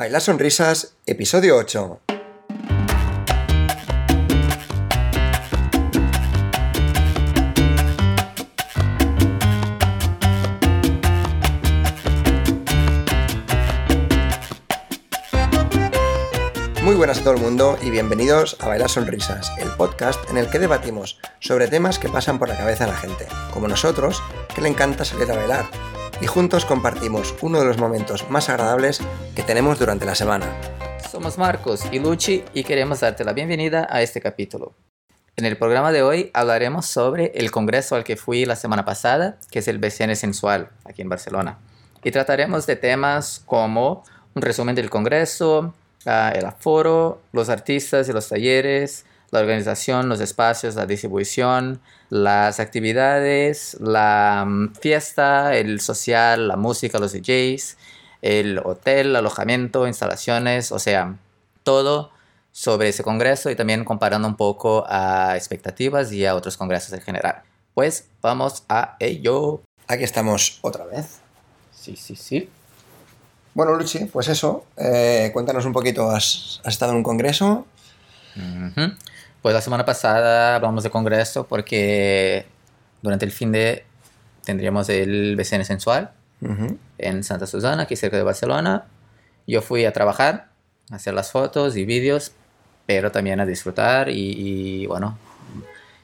Bailar Sonrisas, episodio 8. Muy buenas a todo el mundo y bienvenidos a Bailar Sonrisas, el podcast en el que debatimos sobre temas que pasan por la cabeza de la gente, como nosotros, que le encanta salir a bailar, y juntos compartimos uno de los momentos más agradables que tenemos durante la semana. Somos Marcos y Luchi y queremos darte la bienvenida a este capítulo. En el programa de hoy hablaremos sobre el congreso al que fui la semana pasada, que es el BCN Sensual, aquí en Barcelona. Y trataremos de temas como un resumen del congreso, ah, el aforo, los artistas y los talleres, la organización, los espacios, la distribución, las actividades, la mm, fiesta, el social, la música, los DJs, el hotel, el alojamiento, instalaciones, o sea, todo sobre ese congreso y también comparando un poco a expectativas y a otros congresos en general. Pues vamos a ello. Aquí estamos otra vez. Sí, sí, sí. Bueno, Luchi, pues eso, eh, cuéntanos un poquito, ¿has, has estado en un congreso? Pues la semana pasada hablamos de congreso porque durante el fin de tendríamos el BCN Sensual Ujú. en Santa Susana, aquí cerca de Barcelona. Yo fui a trabajar, a hacer las fotos y vídeos, pero también a disfrutar y, y, bueno,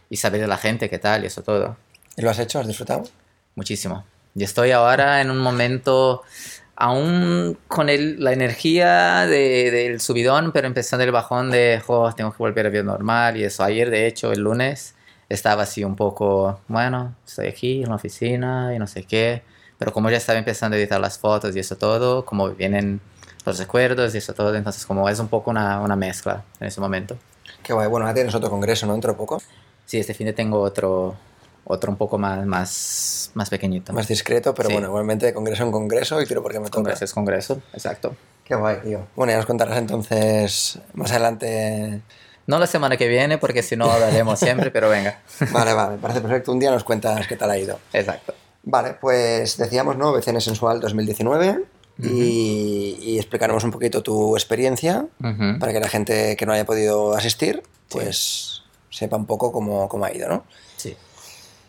y saber de la gente qué tal y eso todo. ¿Y lo has hecho? ¿Has disfrutado? Muchísimo. Y estoy ahora en un momento aún con el- la energía de- del subidón, pero empezando el bajón de, "Jo, tengo que volver a vida normal y eso. Ayer, de hecho, el lunes, estaba así un poco, bueno, estoy aquí en la oficina y no sé qué, pero como ya estaba empezando a editar las fotos y eso todo, como vienen los recuerdos y eso todo, entonces como es un poco una, una mezcla en ese momento. Qué guay. Bueno, ahora tienes otro congreso, ¿no? Dentro de poco. Sí, este fin de tengo otro, otro un poco más, más, más pequeñito. Más discreto, pero Sí. bueno, igualmente de congreso en congreso y tiro porque me toca. Congreso es congreso, exacto. Qué guay, tío. Bueno, ya nos contarás entonces más adelante. No la semana que viene, porque si no hablaremos siempre, pero venga. Vale, vale, me parece perfecto. Un día nos cuentas qué tal ha ido. Exacto. Vale, pues decíamos, ¿no? BCN Sensual 2019 y, y explicaremos un poquito tu experiencia Ujú. para que la gente que no haya podido asistir, pues sepa un poco cómo, cómo ha ido, ¿no?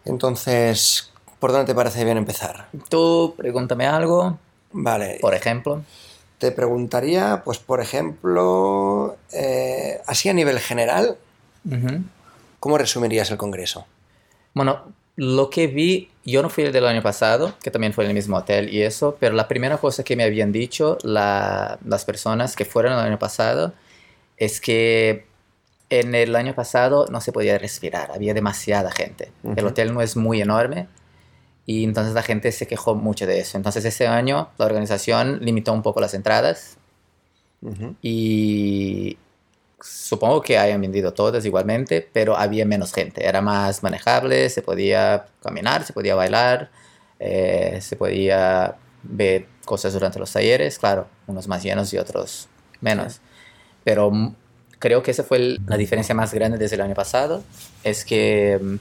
Entonces, ¿por dónde te parece bien empezar? Tú pregúntame algo, Vale, por ejemplo. te preguntaría, pues por ejemplo, eh, así a nivel general. ¿cómo resumirías el congreso? Bueno, lo que vi, yo no fui el del año pasado, que también fue en el mismo hotel y eso, pero la primera cosa que me habían dicho la- las personas que fueron el año pasado es que en el año pasado no se podía respirar, había demasiada gente. El Ujú. hotel no es muy enorme y entonces la gente se quejó mucho de eso. Entonces ese año la organización limitó un poco las entradas Ujú. y supongo que hayan vendido todas igualmente, pero había menos gente, era más manejable, se podía caminar, se podía bailar, eh, se podía ver cosas durante los talleres, claro, unos más llenos y otros menos. Pero mm, creo que esa fue el- la diferencia más grande desde el año pasado, es que mm,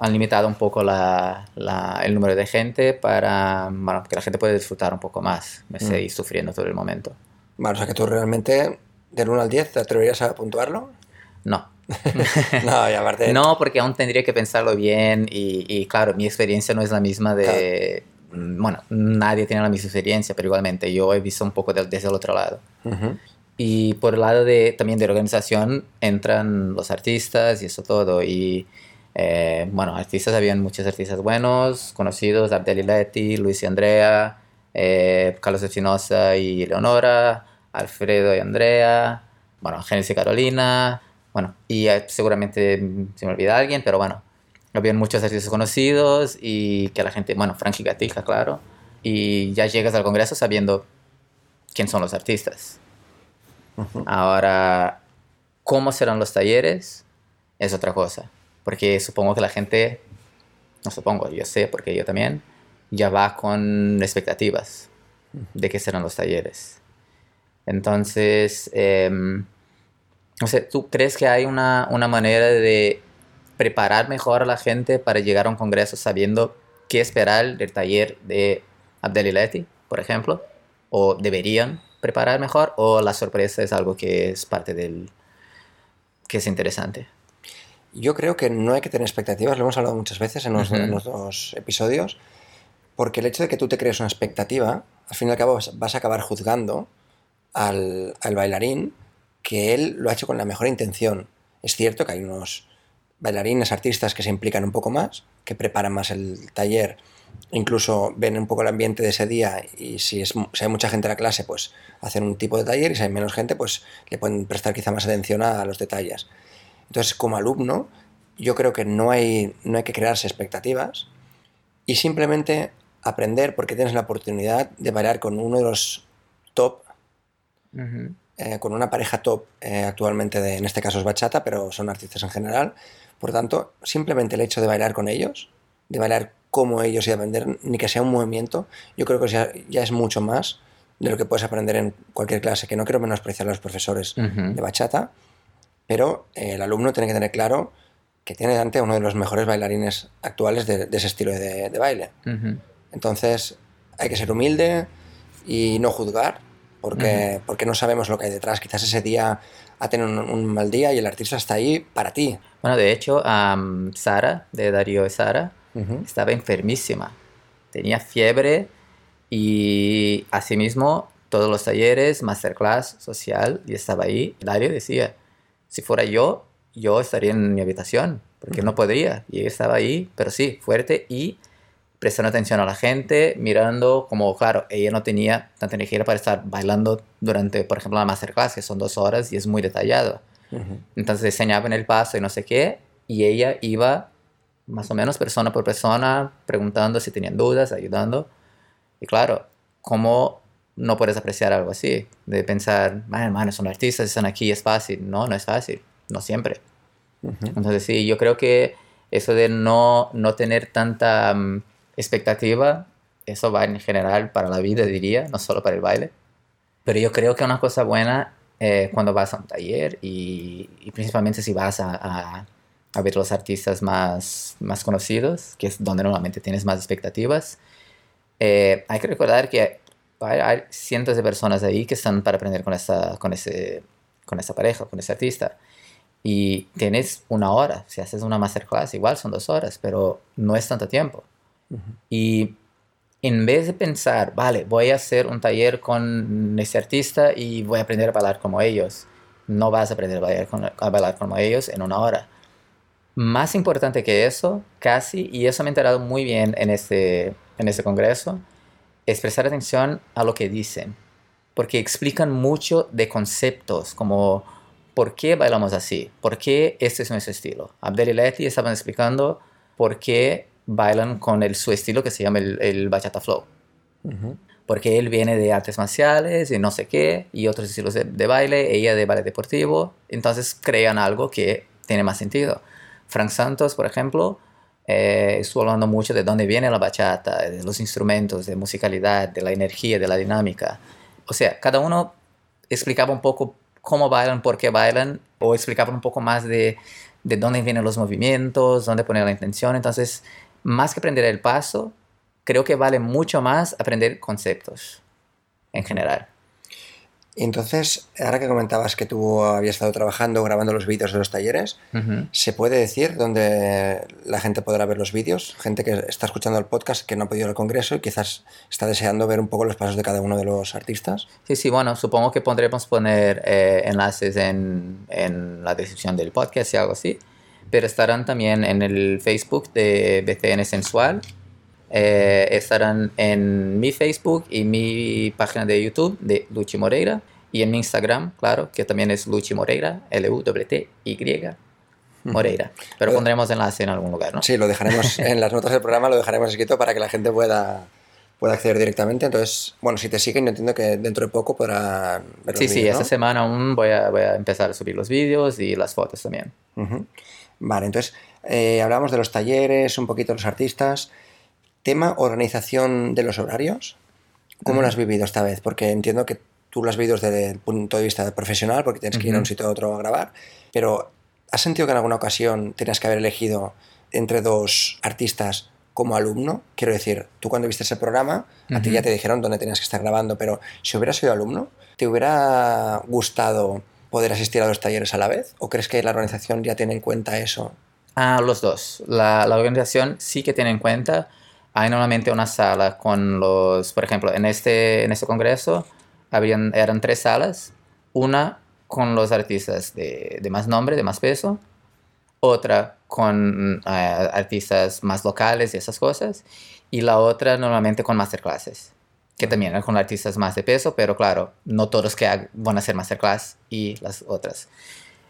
han limitado un poco la- la- el número de gente para bueno, que la gente pueda disfrutar un poco más, me Mm. estoy sufriendo todo el momento. Vale, o sea que tú realmente, del 1 al 10, ¿te atreverías a puntuarlo? No, no, y aparte... No, porque aún tendría que pensarlo bien y, y claro, mi experiencia no es la misma de... mm, Bueno, nadie tiene la misma experiencia, pero igualmente yo he visto un poco del- desde el otro lado. Ujú. Y por el lado de, también de organización entran los artistas y eso todo. Y eh, bueno, artistas, habían muchos artistas buenos, conocidos, Abdel Ileti, Luis y Andrea, eh, Carlos Espinosa y Leonora, Alfredo y Andrea, bueno, Genesis y Carolina, bueno, y seguramente se me olvida alguien, pero bueno, habían muchos artistas conocidos y que la gente, bueno, Frankie Gatica, claro, y ya llegas al congreso sabiendo quién son los artistas. Ahora, ¿cómo serán los talleres? Es otra cosa. Porque supongo que la gente, no supongo, yo sé, porque yo también, ya va con expectativas de qué serán los talleres. Entonces, em, no sé, ¿tú crees que hay una, una manera de preparar mejor a la gente para llegar a un congreso sabiendo qué esperar del taller de Abdelileti, por ejemplo? ¿O deberían? Preparar mejor o la sorpresa es algo que es parte del... que es interesante? Yo creo que no hay que tener expectativas, lo hemos hablado muchas veces en los, en los dos episodios, porque el hecho de que tú te crees una expectativa, al fin y al cabo vas, vas a acabar juzgando al, al bailarín que él lo ha hecho con la mejor intención. Es cierto que hay unos bailarines, artistas que se implican un poco más, que preparan más el taller, incluso ven un poco el ambiente de ese día y si, hay mucha gente en la clase, pues hacen un tipo de taller y si hay menos gente, pues le pueden prestar quizá más atención a los detalles. Entonces, como alumno, yo creo que no hay, no hay que crearse expectativas y simplemente aprender porque tienes la oportunidad de bailar con uno de los top. Eh, con una pareja top eh, actualmente, de, en este caso es bachata, pero son artistas en general. Por tanto, simplemente el hecho de bailar con ellos, de bailar como ellos y de aprender, ni que sea un movimiento, yo creo que ya, ya es mucho más de lo que puedes aprender en cualquier clase, que no quiero menospreciar a los profesores de bachata, pero eh, el alumno tiene que tener claro que tiene delante uno de los mejores bailarines actuales de, de ese estilo de, de baile. Entonces hay que ser humilde y no juzgar, porque, porque no sabemos lo que hay detrás. Quizás ese día ha tenido un, un mal día y el artista está ahí para ti. Bueno, de hecho, Sara, de Darío y Sara, estaba enfermísima. Tenía fiebre y asimismo todos los talleres, masterclass social, y estaba ahí. Darío decía, si fuera yo, yo estaría en mi habitación, porque no podría. Y ella estaba ahí, pero sí, fuerte y prestando atención a la gente, mirando como, claro, ella no tenía tanta energía para estar bailando durante, por ejemplo, la masterclass, que son dos horas y es muy detallado. Ujú. Entonces enseñaban el paso y no sé qué, y ella iba más o menos persona por persona preguntando si tenían dudas, ayudando. Y claro, ¿cómo no puedes apreciar algo así? De pensar, man, hermano, son artistas, están aquí, es fácil. No, no es fácil, no siempre. Ujú. Entonces sí, yo creo que eso de no, no tener tanta mm, expectativa, eso va en general para la vida, diría, no solo para el baile. Pero yo creo que una cosa buena eh, cuando vas a un taller y, principalmente si vas a, a- a ver los artistas más, más conocidos, que es donde normalmente tienes más expectativas, eh, hay que recordar que hay, hay cientos de personas ahí que están para aprender con esta, con ese, con esa pareja, con ese artista. Y tienes una hora, si haces una masterclass, igual son dos horas, pero no es tanto tiempo. Ujú. Y en vez de pensar, vale, voy a hacer un taller con ese artista y voy a aprender a bailar como ellos, no vas a aprender a bailar, con- a bailar como ellos en una hora. Más importante que eso, casi, y eso me he enterado muy bien en este, en este congreso, es prestar atención a lo que dicen, porque explican mucho de conceptos, como por qué bailamos así, por qué este es nuestro estilo. Abdel y Leti estaban explicando por qué bailan con el, su estilo que se llama el, el bachata flow. Porque él viene de artes marciales y no sé qué, y otros estilos de, de baile, ella de ballet deportivo, entonces crean algo que tiene más sentido. Frank Santos, por ejemplo, eh, estuvo hablando mucho de dónde viene la bachata, de los instrumentos, de musicalidad, de la energía, de la dinámica. O sea, cada uno explicaba un poco cómo bailan, por qué bailan, o explicaba un poco más de, de dónde vienen los movimientos, dónde poner la intención. Entonces, más que aprender el paso, creo que vale mucho más aprender conceptos en general. Entonces, ahora que comentabas que tú habías estado trabajando, grabando los vídeos de los talleres. ¿se puede decir dónde la gente podrá ver los vídeos? Gente que está escuchando el podcast, que no ha podido ir al congreso y quizás está deseando ver un poco los pasos de cada uno de los artistas. Sí, sí, bueno, supongo que pondremos poner eh, enlaces en, en la descripción del podcast y algo así, pero estarán también en el Facebook de BCN Sensual, eh, estarán en mi Facebook y mi página de YouTube de Luchi Moreira y en mi Instagram, claro, que también es Luchi Moreira, L-U-T-T-Y Moreira, pero pondremos enlace en algún lugar, ¿no? Sí, lo dejaremos en las notas del programa, lo dejaremos escrito para que la gente pueda, pueda acceder directamente. Entonces, bueno, si te siguen, yo entiendo que dentro de poco podrán ver los Sí, sí, vídeos, esta ¿no? semana aún voy a, voy a empezar a subir los vídeos y las fotos también. Ujú. Vale, entonces eh, hablamos de los talleres, un poquito de los artistas. Tema organización de los horarios. ¿Cómo lo has vivido esta vez? Porque entiendo que tú lo has vivido desde el punto de vista profesional, porque tienes que ir a un sitio a otro a grabar, pero ¿has sentido que en alguna ocasión tenías que haber elegido entre dos artistas como alumno? Quiero decir, tú cuando viste ese programa, a ti ya te dijeron dónde tenías que estar grabando, pero si hubieras sido alumno, ¿te hubiera gustado poder asistir a dos talleres a la vez? ¿O crees que la organización ya tiene en cuenta eso? Ah, los dos. La, la organización sí que tiene en cuenta. Hay normalmente una sala con los, por ejemplo, en este, en este congreso habían, eran tres salas. Una con los artistas de, de más nombre, de más peso. Otra con eh, artistas más locales y esas cosas. Y la otra normalmente con masterclasses, que también con artistas más de peso, pero claro, no todos que van a hacer masterclass y las otras.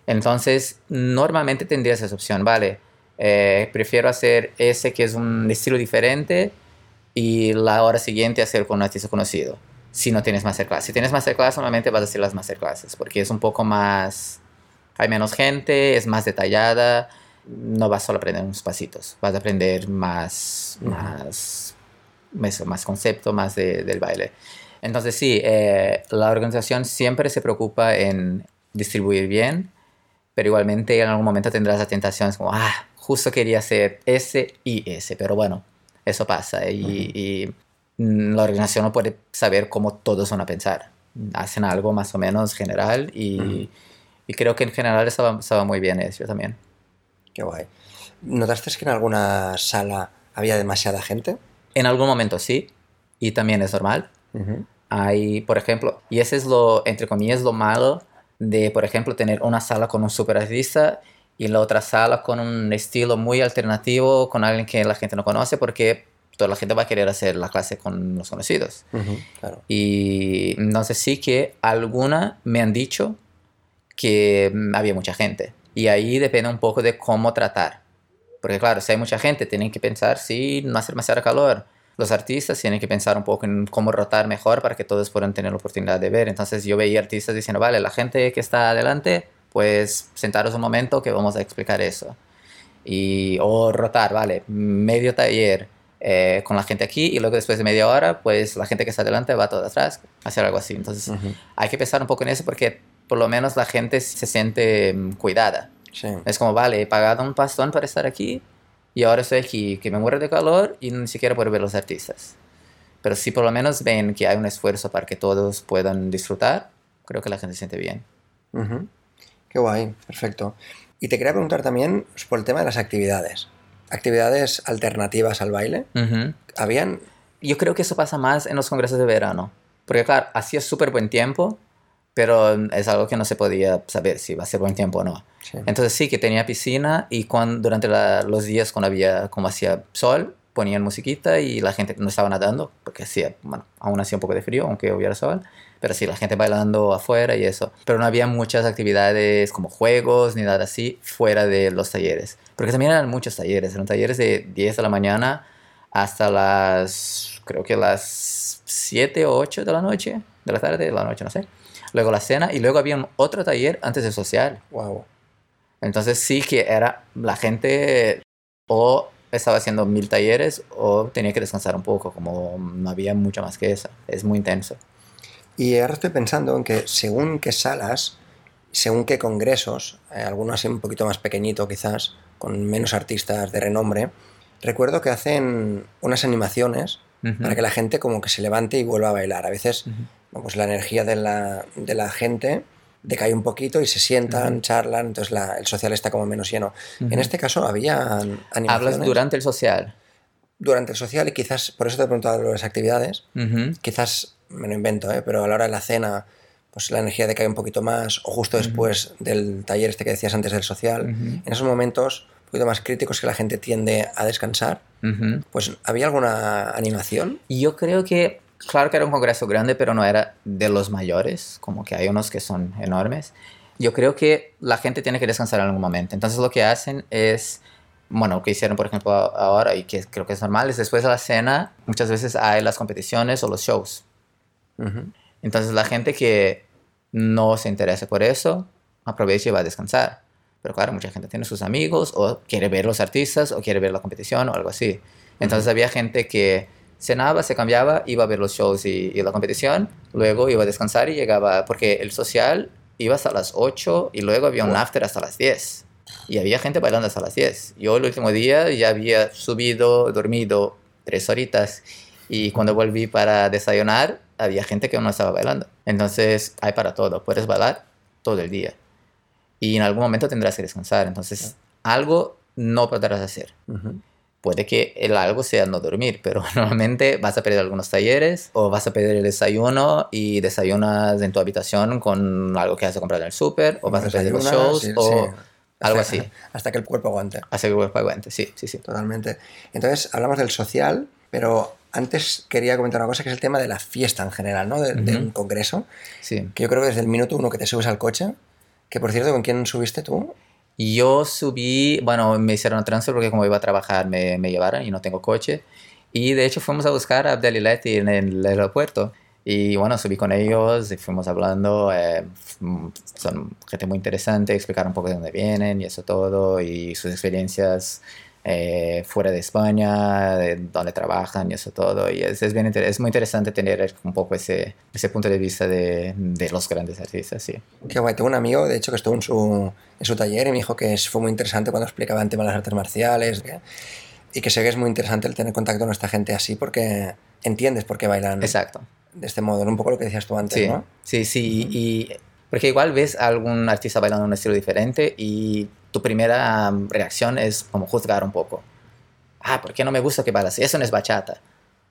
Entonces, normalmente tendrías esa opción, ¿vale? Eh, prefiero hacer ese que es un estilo diferente y la hora siguiente hacer con un artista conocido. Si no tienes masterclass. Si tienes masterclass, normalmente vas a hacer las masterclasses porque es un poco más. Hay menos gente, es más detallada. No vas solo a aprender unos pasitos, vas a aprender más, más, eso, más concepto, más de- del baile. Entonces, sí, eh, la organización siempre se preocupa en distribuir bien, pero igualmente en algún momento tendrás la tentación, es como, ah, justo quería hacer ese y ese, pero bueno, eso pasa y, y, mm, la organización no puede saber cómo todos van a pensar. Hacen algo más o menos general y creo que en general estaba, estaba muy bien eso también. Qué guay. ¿Notaste que en alguna sala había demasiada gente? En algún momento sí, y también es normal. Hay, por ejemplo, y ese es lo, entre comillas, lo malo de, por ejemplo, tener una sala con un super artista y la otra sala con un estilo muy alternativo, con alguien que la gente no conoce, porque toda la gente va a querer hacer la clase con los conocidos. Claro. Y entonces sí que alguna me han dicho que había mucha gente. Y ahí depende un poco de cómo tratar. Porque claro, si hay mucha gente, tienen que pensar si no hace demasiado calor. Los artistas tienen que pensar un poco en cómo rotar mejor para que todos puedan tener la oportunidad de ver. Entonces yo veía artistas diciendo, vale, la gente que está adelante, pues sentaros un momento que vamos a explicar eso. Y, o rotar, vale, medio taller eh, con la gente aquí y luego después de media hora, pues la gente que está adelante va todo atrás, hacer algo así. Entonces Ujú. hay que pensar un poco en eso porque por lo menos la gente se siente mm, cuidada. Sí. Es como, vale, he pagado un pastón para estar aquí y ahora estoy aquí que me muero de calor y ni siquiera puedo ver los artistas. Pero si por lo menos ven que hay un esfuerzo para que todos puedan disfrutar, creo que la gente se siente bien. Ujú. Qué guay, perfecto. Y te quería preguntar también por el tema de las actividades. Actividades alternativas al baile. Ujú. ¿Habían? Yo creo que eso pasa más en los congresos de verano. Porque claro, hacía súper buen tiempo, pero es algo que no se podía saber si va a ser buen tiempo o no. Sí. Entonces sí que tenía piscina y cuando, durante la- los días cuando había, como hacía sol, ponían musiquita y la gente no estaba nadando, porque hacía, bueno, aún hacía un poco de frío, aunque hubiera sol, pero sí, la gente bailando afuera y eso. Pero no había muchas actividades como juegos ni nada así fuera de los talleres. Porque también eran muchos talleres, eran talleres de 10 de la mañana hasta las, creo que las 7 o 8 de la noche, de la tarde, de la noche, no sé. Luego la cena y luego había un otro taller antes del social. Wow. Entonces sí que era la gente o estaba haciendo mil talleres o tenía que descansar un poco, como no había mucho más que eso. Es muy intenso. Y ahora estoy pensando en que según qué salas, según qué congresos, eh, algunos así un poquito más pequeñito quizás, con menos artistas de renombre, recuerdo que hacen unas animaciones para que la gente como que se levante y vuelva a bailar. A veces pues la energía de la, de la gente decae un poquito y se sientan, charlan, entonces la- el social está como menos lleno. En este caso había animaciones Hablas durante el social. durante el social y quizás, por eso te he preguntado de las actividades, quizás me lo invento, ¿eh? pero a la hora de la cena pues la energía decae un poquito más o justo después del taller este que decías antes del social, en esos momentos un poquito más críticos que la gente tiende a descansar, pues ¿había alguna animación? Y Yo creo que, claro que era un congreso grande, pero no era de los mayores, como que hay unos que son enormes. Yo creo que la gente tiene que descansar en algún momento. Entonces lo que hacen es, bueno, lo que hicieron por ejemplo a- ahora y que creo que es normal, es después de la cena, muchas veces hay las competiciones o los shows. Entonces la gente que no se interesa por eso, aprovecha y va a descansar. Pero claro, mucha gente tiene sus amigos o quiere ver los artistas o quiere ver la competición o algo así. Entonces había gente que cenaba, se cambiaba, iba a ver los shows y, y la competición, luego iba a descansar y llegaba, porque el social iba hasta las 8 y luego había un after hasta las 10. y había gente bailando hasta las 10. Yo el último día ya había subido, dormido tres horitas y cuando volví para desayunar había gente que aún no estaba bailando. Entonces hay para todo, puedes bailar todo el día y en algún momento tendrás que descansar. Entonces algo no podrás hacer. Puede que el algo sea no dormir, pero normalmente vas a perder algunos talleres o vas a perder el desayuno y desayunas en tu habitación con algo que has comprado en el súper o vas a perder los shows sí, o sí. algo así. Hasta que el cuerpo aguante. Hasta que el cuerpo aguante, sí, sí, sí. Totalmente. Entonces, hablamos del social, pero antes quería comentar una cosa que es el tema de la fiesta en general, ¿no? De, de Ujú. un congreso, sí. que yo creo que desde el minuto uno que te subes al coche, que por cierto, ¿con quién subiste tú? Yo subí, bueno, me hicieron transfer porque como iba a trabajar me, me llevaron y no tengo coche. Y de hecho fuimos a buscar a Abdel Ileti en el aeropuerto. Y bueno, subí con ellos y fuimos hablando. eh, son gente muy interesante, explicaron un poco de dónde vienen y eso todo, y sus experiencias eh, fuera de España, de dónde trabajan y eso todo. Y es, es, bien, es muy interesante tener un poco ese, ese punto de vista de, de los grandes artistas, sí. Qué guay, tengo un amigo, de hecho, que estuvo en su, en su taller y me dijo que fue muy interesante cuando explicaba el tema de las artes marciales que- y que sé que es muy interesante el tener contacto con esta gente así porque entiendes por qué bailan Exacto. de este modo, ¿no? un poco lo que decías tú antes, Sí, ¿no? sí, sí. Y, porque igual ves a algún artista bailando un estilo diferente y tu primera um, reacción es como juzgar un poco. Ah, ¿por qué no me gusta que bailas? Eso no es bachata.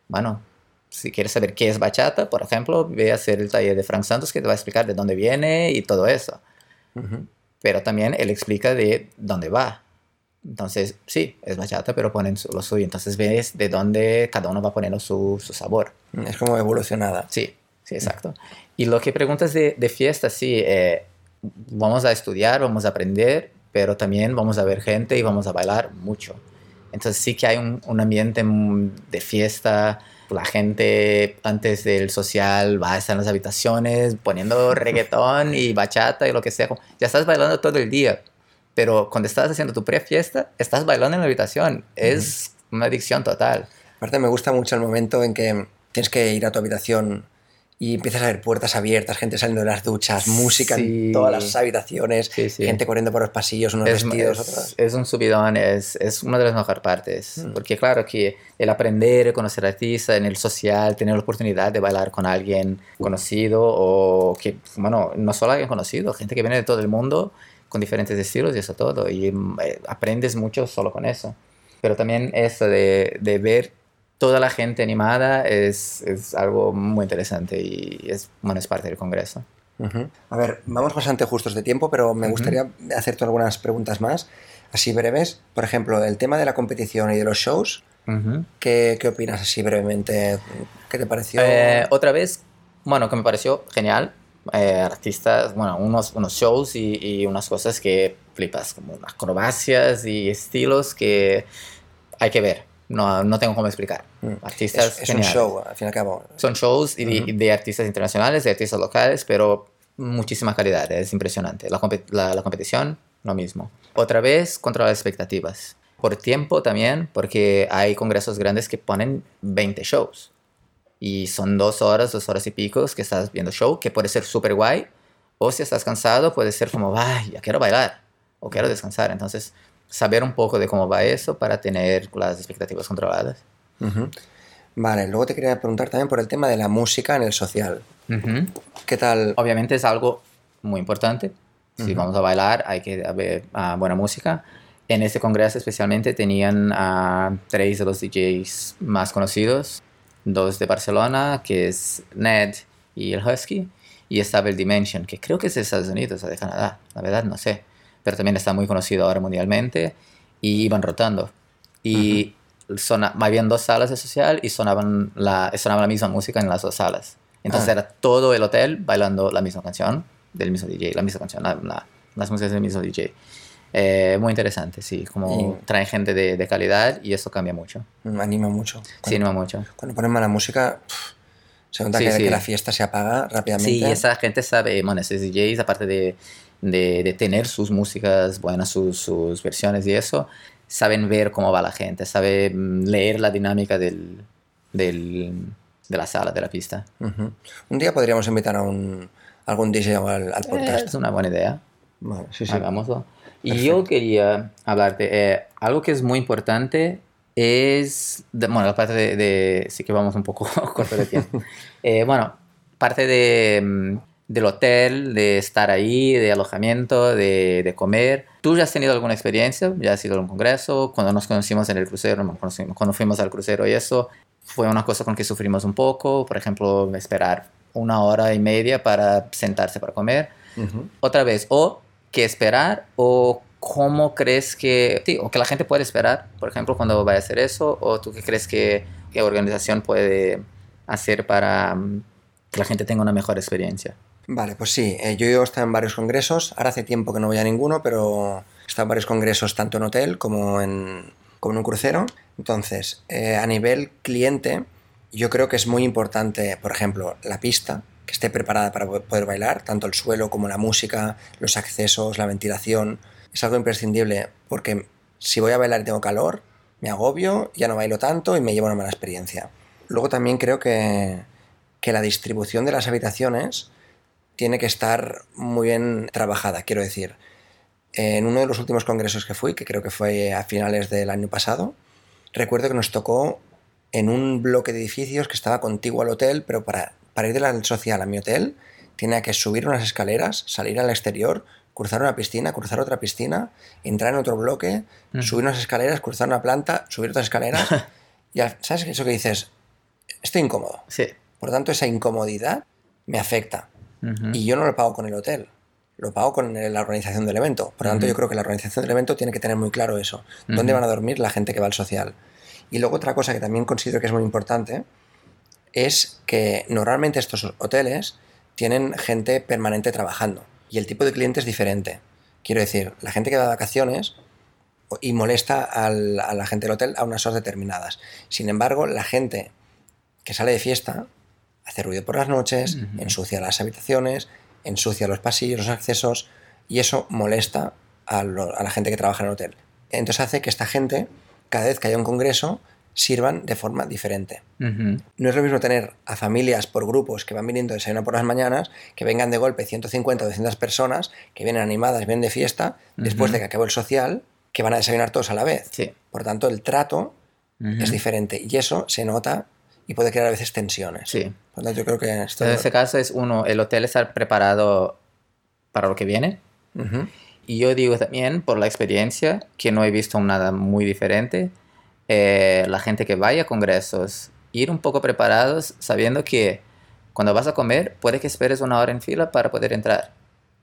Bueno, si quieres saber qué es bachata, por ejemplo, ve a hacer el taller de Frank Santos que te va a explicar de dónde viene y todo eso. Pero también él explica de dónde va. Entonces, sí, es bachata, pero ponen lo suyo. Entonces ves de dónde cada uno va poniendo su, su sabor. Es como evolucionada. Sí, sí, exacto. Y lo que preguntas de, de fiesta, sí, eh, vamos a estudiar, vamos a aprender, pero también vamos a ver gente y vamos a bailar mucho. Entonces sí que hay un, un ambiente de fiesta, la gente antes del social va a estar en las habitaciones poniendo reggaetón y bachata y lo que sea. Ya estás bailando todo el día, pero cuando estás haciendo tu pre-fiesta, estás bailando en la habitación. Es una adicción total. Aparte me gusta mucho el momento en que tienes que ir a tu habitación y empiezas a ver puertas abiertas, gente saliendo de las duchas, música Sí. en todas las habitaciones, Sí, sí. gente corriendo por los pasillos, unos es, vestidos, es- otros. es un subidón, es, es una de las mejores partes. Mm. Porque claro que el aprender, conocer artistas en el social, tener la oportunidad de bailar con alguien conocido o que, bueno, no solo alguien conocido, gente que viene de todo el mundo con diferentes estilos y eso todo. Y mm, eh, aprendes mucho solo con eso. Pero también eso de, de ver toda la gente animada es, es algo muy interesante y es, bueno, es parte del congreso. A ver, vamos bastante justos de tiempo, pero me gustaría hacerte algunas preguntas más, así breves. Por ejemplo, el tema de la competición y de los shows, Ujú. ¿qué, qué opinas así brevemente? ¿Qué te pareció? Eh, otra vez, bueno, que me pareció genial. eh, artistas, bueno, unos, unos shows y, y unas cosas que flipas, como acrobacias y estilos que hay que ver. No, no tengo cómo explicar. Mm. Artistas es, es un show, al fin y al cabo. Son shows y de, Ujú. de artistas internacionales, de artistas locales, pero muchísima calidad, es impresionante. La, la- la competición, lo mismo. Otra vez, contra las expectativas. Por tiempo también, porque hay congresos grandes que ponen 20 shows. Y son dos horas, dos horas y pico que estás viendo show, que puede ser súper guay. O si estás cansado, puede ser como, ay, ya quiero bailar o quiero descansar. Entonces, saber un poco de cómo va eso para tener las expectativas controladas. Vale, luego te quería preguntar también por el tema de la música en el social. Ujú. ¿Qué tal? Obviamente es algo muy importante. Si vamos a bailar, hay que haber ah, buena música. En este congreso especialmente tenían a tres de los DJs más conocidos. Dos de Barcelona, que es Ned y el Husky. Y estaba el Dimension, que creo que es de Estados Unidos o de Canadá. La verdad no sé. Pero también está muy conocido ahora mundialmente. Y iban rotando. Y sona- habían dos salas de social y sonaban la, sonaba la misma música en las dos salas. Entonces Ah. era todo el hotel bailando la misma canción del mismo DJ, la misma canción, la- la- las músicas del mismo DJ. Eh, muy interesante, sí, como Y- traen gente de, de calidad y eso cambia mucho. Me anima mucho. Sí, Cuando, no mucho. cuando ponen mala música, pf, se nota Sí, que, sí. que la fiesta se apaga rápidamente. Sí, esa gente sabe, bueno, esos DJs, aparte de, de, de tener sus músicas buenas, sus, sus versiones y eso, saben ver cómo va la gente, saben leer la dinámica del, del, de la sala, de la pista. Ujú. Un día podríamos invitar a un, algún DJ al, al podcast. es una buena idea. Vale, sí, sí. Hagámoslo. Y yo quería hablarte, eh, algo que es muy importante es, de- bueno, la parte de, de- sí que vamos un poco corto de tiempo. Eh, bueno, parte de, mm, del hotel, de estar ahí, de alojamiento, de, de comer. ¿Tú ya has tenido alguna experiencia? ¿Ya has ido a un congreso? Cuando nos conocimos en el crucero, cuando fuimos al crucero y eso, fue una cosa con que sufrimos un poco. Por ejemplo, esperar una hora y media para sentarse para comer Ujú. otra vez, o qué esperar, o cómo crees que, sí, o que la gente puede esperar, por ejemplo, cuando vaya a hacer eso, o tú qué crees que, que organización puede hacer para mm, que la gente tenga una mejor experiencia. Vale, pues sí, eh, yo he estado en varios congresos, ahora hace tiempo que no voy a ninguno, pero he estado en varios congresos tanto en hotel como en, como en un crucero. Entonces, eh, a nivel cliente, yo creo que es muy importante, por ejemplo, la pista, que esté preparada para po- poder bailar, tanto el suelo como la música, los accesos, la ventilación. Es algo imprescindible porque si voy a bailar y tengo calor, me agobio, ya no bailo tanto y me llevo una mala experiencia. Luego también creo que, que la distribución de las habitaciones tiene que estar muy bien trabajada, quiero decir. En uno de los últimos congresos que fui, que creo que fue a finales del año pasado, recuerdo que nos tocó en un bloque de edificios que estaba contiguo al hotel, pero para, para ir de la social a mi hotel tenía que subir unas escaleras, salir al exterior, cruzar una piscina, cruzar otra piscina, entrar en otro bloque, Mm. subir unas escaleras, cruzar una planta, subir otras escaleras. y al- ¿sabes eso que dices? Estoy incómodo. Sí. Por tanto, esa incomodidad me afecta. Y yo no lo pago con el hotel, lo pago con la organización del evento. Por lo tanto, yo creo que la organización del evento tiene que tener muy claro eso. ¿Dónde van a dormir la gente que va al social? Y luego otra cosa que también considero que es muy importante es que normalmente estos hoteles tienen gente permanente trabajando y el tipo de cliente es diferente. Quiero decir, la gente que va de vacaciones y molesta al- a la gente del hotel a unas horas determinadas. Sin embargo, la gente que sale de fiesta hace ruido por las noches, ensucia las habitaciones, ensucia los pasillos, los accesos, y eso molesta a, lo- a la gente que trabaja en el hotel. Entonces hace que esta gente, cada vez que haya un congreso, sirvan de forma diferente. No es lo mismo tener a familias por grupos que van viniendo de desayunar por las mañanas, que vengan de golpe 150 o 200 personas, que vienen animadas, vienen de fiesta, después de que acabó el social, que van a desayunar todos a la vez. Sí. Por tanto, el trato es diferente y eso se nota y puede crear a veces tensiones. Sí. Por tanto, yo creo que esto... En ese caso es uno, el hotel estar preparado para lo que viene. Y yo digo también, por la experiencia, que no he visto nada muy diferente, eh, la gente que vaya a congresos, ir un poco preparados sabiendo que cuando vas a comer, puede que esperes una hora en fila para poder entrar.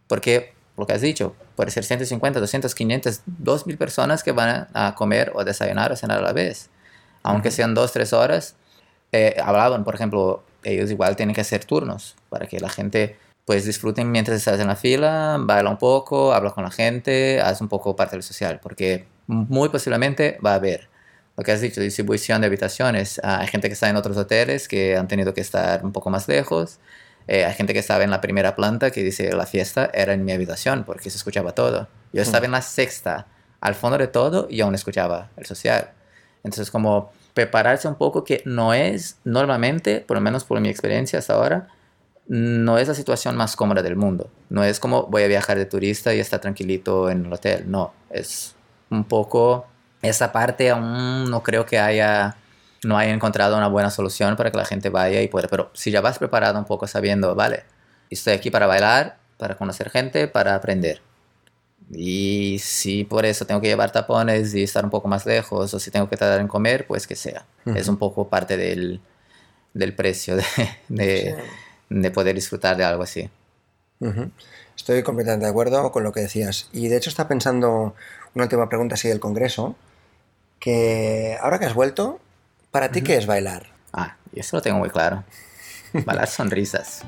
Porque, lo que has dicho, puede ser 150, 200, 500, 2000 personas que van a, comer o desayunar o cenar a la vez. Aunque sean dos, tres horas, eh, hablaban, por ejemplo, ellos igual tienen que hacer turnos para que la gente pues disfruten mientras estás en la fila, baila un poco, habla con la gente, haz un poco parte del social, porque muy posiblemente va a haber lo que has dicho, distribución de habitaciones. Ah, hay gente que está en otros hoteles que han tenido que estar un poco más lejos. Eh, hay gente que estaba en la primera planta que dice la fiesta era en mi habitación porque se escuchaba todo. Yo estaba en la sexta, al fondo de todo, y aún escuchaba el social. Entonces, como prepararse un poco que no es normalmente, por lo menos por mi experiencia hasta ahora, no es la situación más cómoda del mundo. No es como voy a viajar de turista y estar tranquilito en el hotel. No, es un poco esa parte aún no creo que haya no haya encontrado una buena solución para que la gente vaya y pueda. Pero si ya vas preparado un poco sabiendo, vale, estoy aquí para bailar, para conocer gente, para aprender. Y si por eso tengo que llevar tapones y estar un poco más lejos, o si tengo que tardar en comer, pues que sea. Ujú. Es un poco parte del, del precio de, de, Sí. de poder disfrutar de algo así. Ujú. Estoy completamente de acuerdo con lo que decías. Y de hecho está pensando una última pregunta así del Congreso, que ahora que has vuelto, ¿para ti qué es bailar? Ah, y eso lo tengo muy claro. Bailar sonrisas.